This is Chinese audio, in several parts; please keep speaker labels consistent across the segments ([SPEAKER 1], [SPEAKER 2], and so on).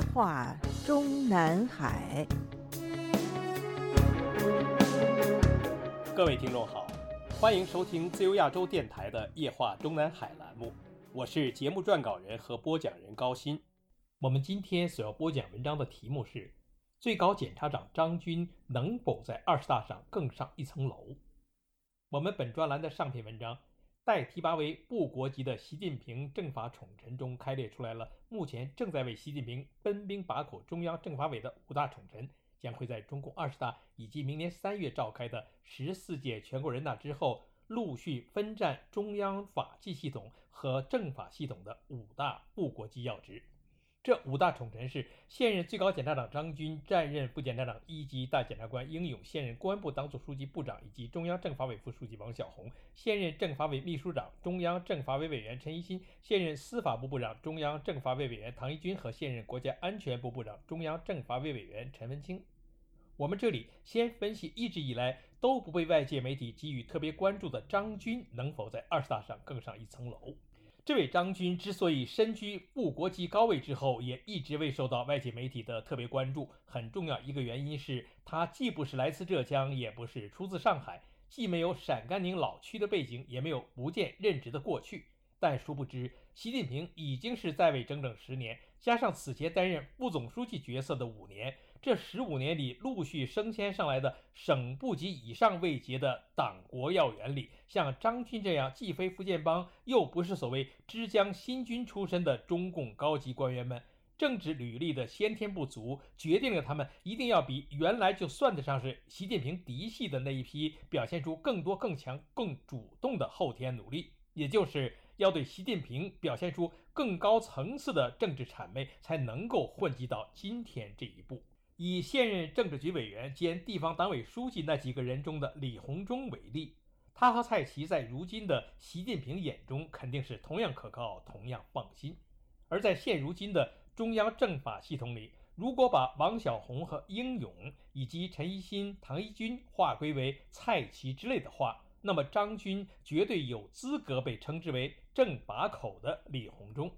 [SPEAKER 1] 夜话中南海。
[SPEAKER 2] 各位听众好，欢迎收听自由亚洲电台的《夜话中南海》栏目，我是节目撰稿人和播讲人高鑫。我们今天所要播讲文章的题目是：最高检察长张军能否在二十大上更上一层楼？我们本专栏的上篇文章，待提拔为部国级的习近平政法宠臣中开列出来了，目前正在为习近平分兵把口中央政法委的五大宠臣。将会在中共二十大以及明年三月召开的十四届全国人大之后，陆续分占中央法纪系统和政法系统的五大部国级要职。这五大宠臣是现任最高检察长张军、暂任副检察长一级大检察官英勇、现任公安部党组书记、部长以及中央政法委副书记王小红、现任政法委秘书长、中央政法委委员陈一新、现任司法部部长、中央政法委委员唐一军和现任国家安全部部长、中央政法委委员陈文清。我们这里先分析一直以来都不被外界媒体给予特别关注的张军能否在二十大上更上一层楼。这位张军之所以身居副国级高位之后，也一直未受到外界媒体的特别关注，很重要一个原因是他既不是来自浙江，也不是出自上海，既没有陕甘宁老区的背景，也没有福建任职的过去。但殊不知，习近平已经是在位整整十年，加上此前担任副总书记角色的五年。这十五年里，陆续升迁上来的省部级以上位阶的党国要员里，像张军这样既非福建帮，又不是所谓枝江新军出身的中共高级官员们，政治履历的先天不足，决定了他们一定要比原来就算得上是习近平嫡系的那一批，表现出更多、更强、更主动的后天努力，也就是要对习近平表现出更高层次的政治谄媚，才能够混迹到今天这一步。以现任政治局委员兼地方党委书记那几个人中的李鸿忠为例，他和蔡奇在如今的习近平眼中肯定是同样可靠、同样放心。而在现如今的中央政法系统里，如果把王小红和英勇以及陈一新、唐一军划归为蔡奇之类的话，那么张军绝对有资格被称之为正把口的李鸿忠。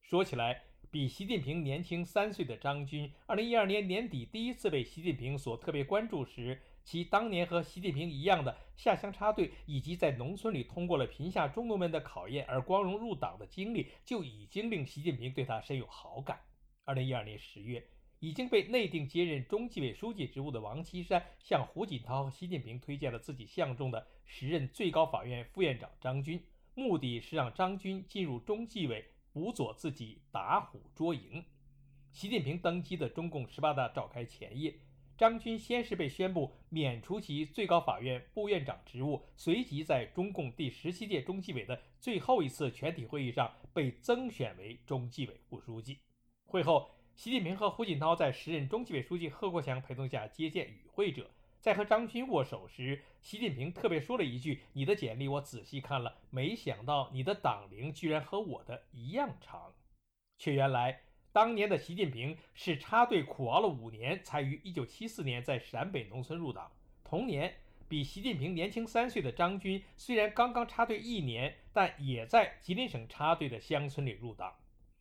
[SPEAKER 2] 说起来。比习近平年轻三岁的张军，二零一二年年底第一次被习近平所特别关注时，其当年和习近平一样的下乡插队，以及在农村里通过了贫下中农们的考验而光荣入党的经历，就已经令习近平对他深有好感。二零一二年十月，已经被内定接任中纪委书记职务的王岐山，向胡锦涛和习近平推荐了自己相中的时任最高法院副院长张军，目的是让张军进入中纪委。辅佐自己打虎捉蝇。习近平登基的中共十八大召开前夜，张军先是被宣布免除其最高法院副院长职务，随即在中共第十七届中纪委的最后一次全体会议上被增选为中纪委副书记。会后，习近平和胡锦涛在时任中纪委书记贺国强陪同下接见与会者。在和张军握手时，习近平特别说了一句：“你的简历我仔细看了，没想到你的党龄居然和我的一样长。”却原来，当年的习近平是插队苦熬了五年，才于1974年在陕北农村入党。同年，比习近平年轻三岁的张军虽然刚刚插队一年，但也在吉林省插队的乡村里入党。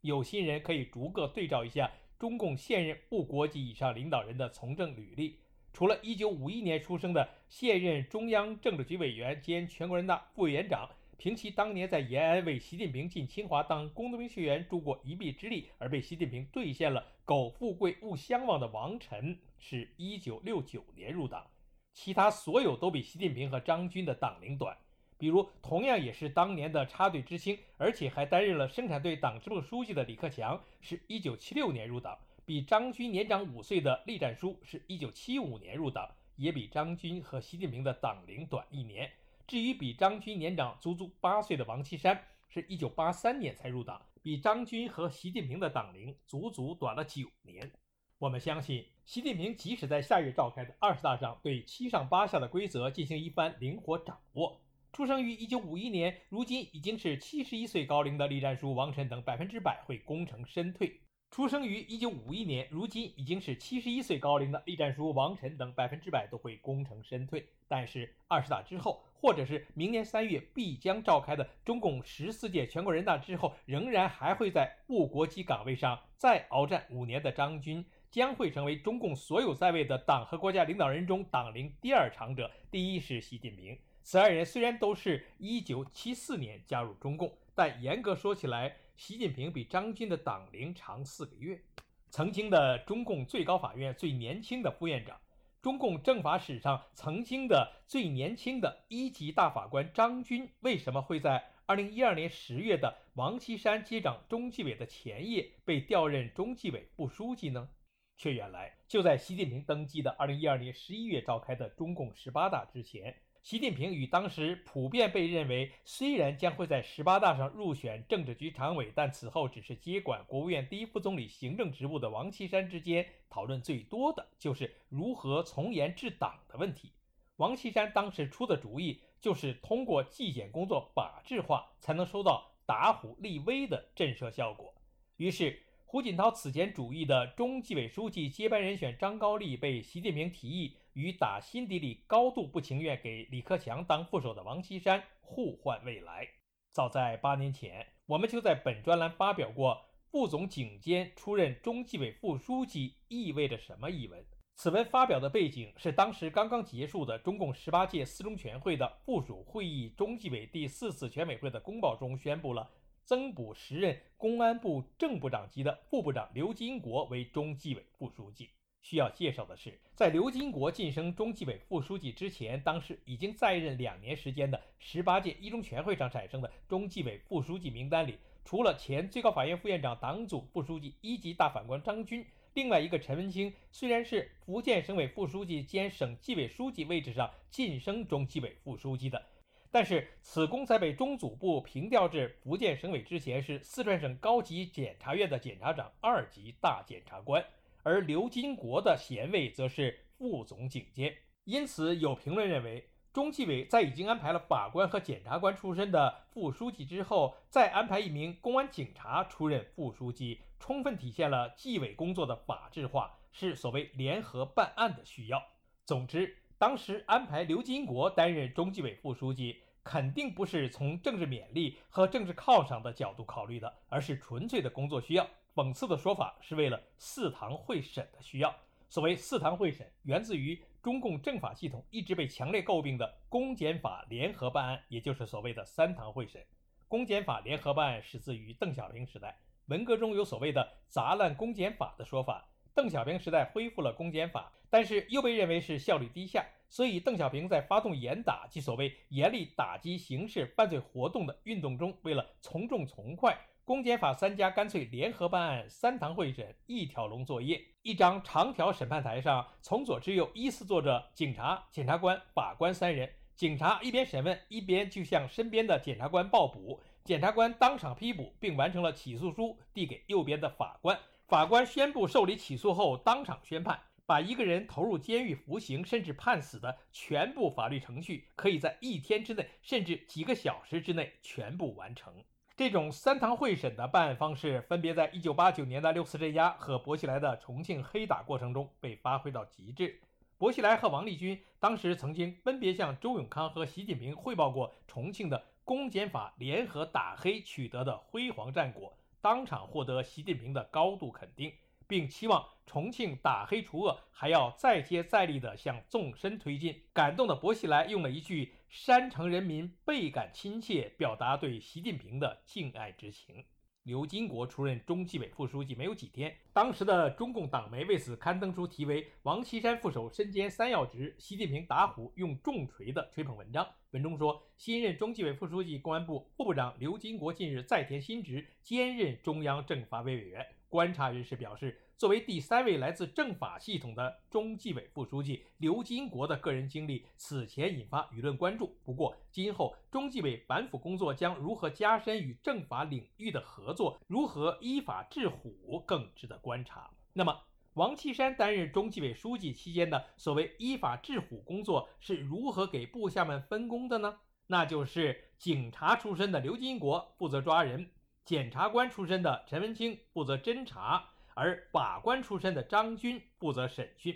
[SPEAKER 2] 有心人可以逐个对照一下中共现任部国级以上领导人的从政履历。除了1951年出生的现任中央政治局委员兼全国人大副委员长，凭其当年在延安为习近平进清华当工农兵学员助过一臂之力，而被习近平兑现了“苟富贵勿相忘”的王晨，是一九六九年入党。其他所有都比习近平和张军的党龄短。比如，同样也是当年的插队知青，而且还担任了生产队党支部书记的李克强，是一九七六年入党。比张军年长五岁的栗战书是一九七五年入党，也比张军和习近平的党龄短一年。至于比张军年长足足八岁的王岐山，是一九八三年才入党，比张军和习近平的党龄足足短了九年。我们相信，习近平即使在下月召开的二十大上对七上八下的规则进行一番灵活掌握，出生于一九五一年，如今已经是七十一岁高龄的栗战书、王晨等百分之百会功成身退。出生于1951年，如今已经是71岁高龄的栗战书、王晨等百分之百都会功成身退。但是二十大之后，或者是明年三月必将召开的中共十四届全国人大之后，仍然还会在部国级岗位上再鏖战五年的张军，将会成为中共所有在位的党和国家领导人中党龄第二长者。第一是习近平。此二人虽然都是一九七四年加入中共，但严格说起来，习近平比张军的党龄长四个月。曾经的中共最高法院最年轻的副院长，中共政法史上曾经的最年轻的一级大法官张军，为什么会在二零一二年十月的王岐山接掌中纪委的前夜被调任中纪委副书记呢？却原来就在习近平登基的二零一二年十一月召开的中共十八大之前。习近平与当时普遍被认为虽然将会在十八大上入选政治局常委，但此后只是接管国务院第一副总理行政职务的王岐山之间讨论最多的就是如何从严治党的问题。王岐山当时出的主意就是通过纪检工作法制化，才能收到打虎立威的震慑效果。于是。胡锦涛此前主义的中纪委书记接班人选张高丽被习近平提议与打心底里高度不情愿给李克强当副手的王岐山互换未来。早在八年前，我们就在本专栏发表过“副总警监出任中纪委副书记意味着什么”一文。此文发表的背景是当时刚刚结束的中共十八届四中全会的附属会议中纪委第四次全委会的公报中宣布了。增补时任公安部正部长级的副部长刘金国为中纪委副书记。需要介绍的是，在刘金国晋升中纪委副书记之前，当时已经在任两年时间的十八届一中全会上产生的中纪委副书记名单里，除了前最高法院副院长、党组副书记、一级大法官张军，另外一个陈文清，虽然是福建省委副书记兼省纪委书记位置上晋升中纪委副书记的。但是，此公在被中组部平调至福建省委之前，是四川省高级检察院的检察长、二级大检察官，而刘金国的衔位则是副总警监。因此，有评论认为，中纪委在已经安排了法官和检察官出身的副书记之后，再安排一名公安警察出任副书记，充分体现了纪委工作的法制化，是所谓联合办案的需要。总之。当时安排刘金国担任中纪委副书记，肯定不是从政治勉励和政治犒赏的角度考虑的，而是纯粹的工作需要。讽刺的说法是为了四堂会审的需要。所谓四堂会审，源自于中共政法系统一直被强烈诟病的公检法联合办案，也就是所谓的三堂会审。公检法联合办案始自于邓小平时代，文革中有所谓的砸烂公检法的说法。邓小平时代恢复了公检法，但是又被认为是效率低下，所以邓小平在发动严打即所谓严厉打击刑事犯罪活动的运动中，为了从重从快，公检法三家干脆联合办案，三堂会审，一条龙作业。一张长条审判台上，从左至右依次坐着警察、检察官、法官三人。警察一边审问，一边就向身边的检察官报捕，检察官当场批捕，并完成了起诉书，递给右边的法官。法官宣布受理起诉后，当场宣判，把一个人投入监狱服刑，甚至判死的全部法律程序，可以在一天之内，甚至几个小时之内全部完成。这种三堂会审的办案方式，分别在1989年的六次镇压和薄熙来的重庆黑打过程中被发挥到极致。薄熙来和王立军当时曾经分别向周永康和习近平汇报过重庆的公检法联合打黑取得的辉煌战果。当场获得习近平的高度肯定，并期望重庆打黑除恶还要再接再厉地向纵深推进。感动的薄熙来用了一句“山城人民倍感亲切”，表达对习近平的敬爱之情。刘金国出任中纪委副书记没有几天，当时的中共党媒为此刊登出题为《王岐山副手身兼三要职，习近平打虎用重锤》的吹捧文章。文中说，新任中纪委副书记、公安部副部长刘金国近日再添新职，兼任中央政法委委员。观察人士表示。作为第三位来自政法系统的中纪委副书记刘金国的个人经历，此前引发舆论关注。不过，今后中纪委反腐工作将如何加深与政法领域的合作，如何依法治虎，更值得观察。那么，王岐山担任中纪委书记期间的所谓依法治虎工作是如何给部下们分工的呢？那就是警察出身的刘金国负责抓人，检察官出身的陈文清负责侦查。而法官出身的张军负责审讯。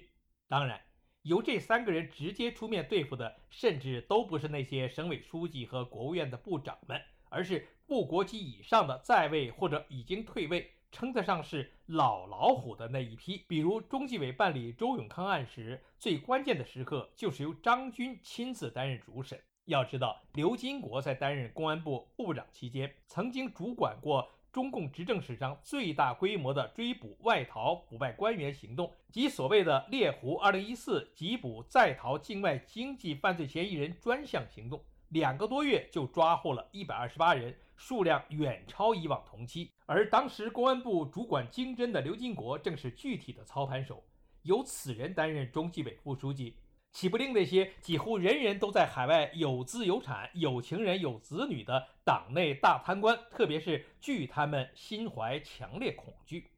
[SPEAKER 2] 当然，由这三个人直接出面对付的，甚至都不是那些省委书记和国务院的部长们，而是副国级以上的在位或者已经退位。称得上是老老虎的那一批，比如中纪委办理周永康案时，最关键的时刻就是由张军亲自担任主审。要知道，刘金国在担任公安部部长期间，曾经主管过中共执政史上最大规模的追捕外逃腐败官员行动，即所谓的“猎狐二零一四”缉捕在逃境外经济犯罪嫌疑人专项行动。两个多月就抓获了一百二十八人，数量远超以往同期。而当时公安部主管经侦的刘金国正是具体的操盘手，由此人担任中纪委副书记，岂不令那些几乎人人都在海外有资有产、有情人有子女的党内大贪官，特别是巨贪们心怀强烈恐惧？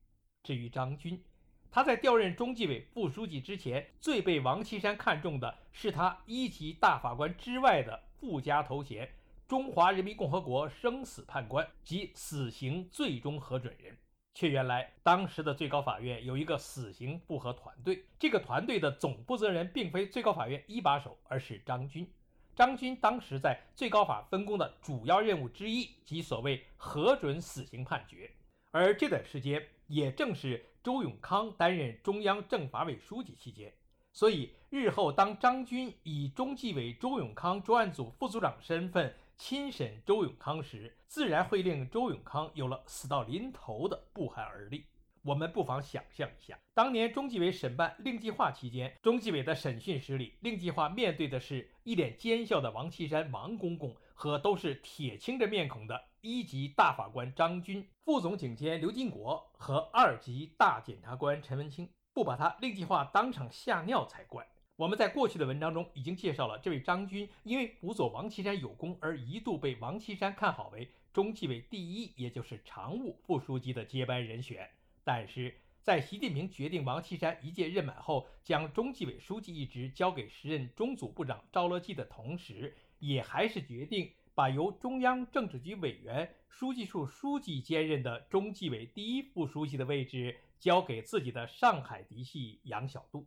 [SPEAKER 2] 至于张军，他在调任中纪委副书记之前，最被王岐山看中的是他一级大法官之外的。附加头衔：中华人民共和国生死判官及死刑最终核准人。却原来当时的最高法院有一个死刑复核团队，这个团队的总负责人并非最高法院一把手，而是张军。张军当时在最高法分工的主要任务之一，即所谓核准死刑判决。而这段时间，也正是周永康担任中央政法委书记期间。所以，日后当张军以中纪委周永康专案组副组长身份亲审周永康时，自然会令周永康有了死到临头的不寒而栗。我们不妨想象一下，当年中纪委审办令计划期间，中纪委的审讯室里，令计划面对的是一脸奸笑的王岐山王公公和都是铁青着面孔的一级大法官张军、副总警监刘金国和二级大检察官陈文清。不把他令计划当场吓尿才怪。我们在过去的文章中已经介绍了，这位张军因为辅佐王岐山有功，而一度被王岐山看好为中纪委第一，也就是常务副书记的接班人选。但是在习近平决定王岐山一届任满后，将中纪委书记一职交给时任中组部长赵乐际的同时，也还是决定把由中央政治局委员、书记处书记兼任的中纪委第一副书记的位置。交给自己的上海嫡系杨小渡，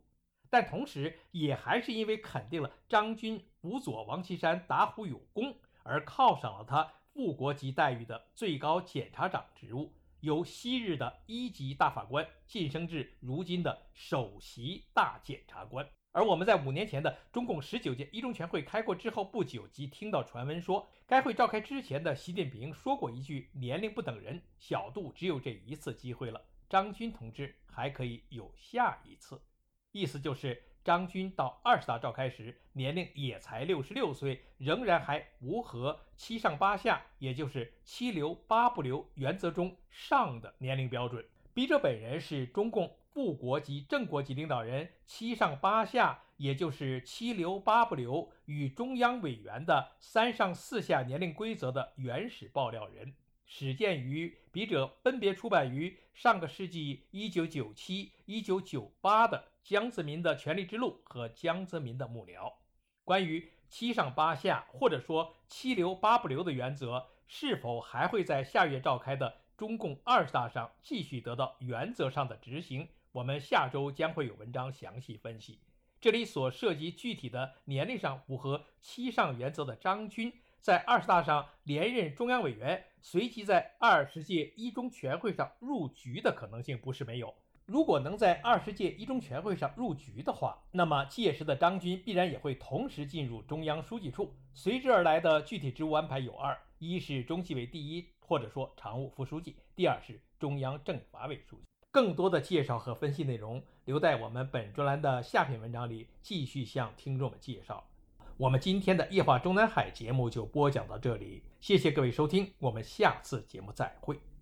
[SPEAKER 2] 但同时也还是因为肯定了张军辅佐王岐山打虎有功，而犒赏了他副国级待遇的最高检察长职务，由昔日的一级大法官晋升至如今的首席大检察官。而我们在五年前的中共十九届一中全会开过之后不久，即听到传闻说，该会召开之前的习近平说过一句：“年龄不等人，小杜只有这一次机会了。”张军同志还可以有下一次，意思就是张军到二十大召开时年龄也才六十六岁，仍然还符合七上八下，也就是七留八不留原则中上的年龄标准。笔者本人是中共副国级正国级领导人七上八下，也就是七留八不留与中央委员的三上四下年龄规则的原始爆料人。始建于笔者分别出版于上个世纪一九九七、一九九八的江泽民的权力之路和江泽民的幕僚。关于七上八下或者说七留八不留的原则，是否还会在下月召开的中共二十大上继续得到原则上的执行？我们下周将会有文章详细分析。这里所涉及具体的年龄上符合七上原则的张军。在二十大上连任中央委员，随即在二十届一中全会上入局的可能性不是没有。如果能在二十届一中全会上入局的话，那么届时的张军必然也会同时进入中央书记处。随之而来的具体职务安排有二：一是中纪委第一，或者说常务副书记；第二是中央政法委书记。更多的介绍和分析内容，留在我们本专栏的下篇文章里继续向听众们介绍。我们今天的夜话中南海节目就播讲到这里，谢谢各位收听，我们下次节目再会。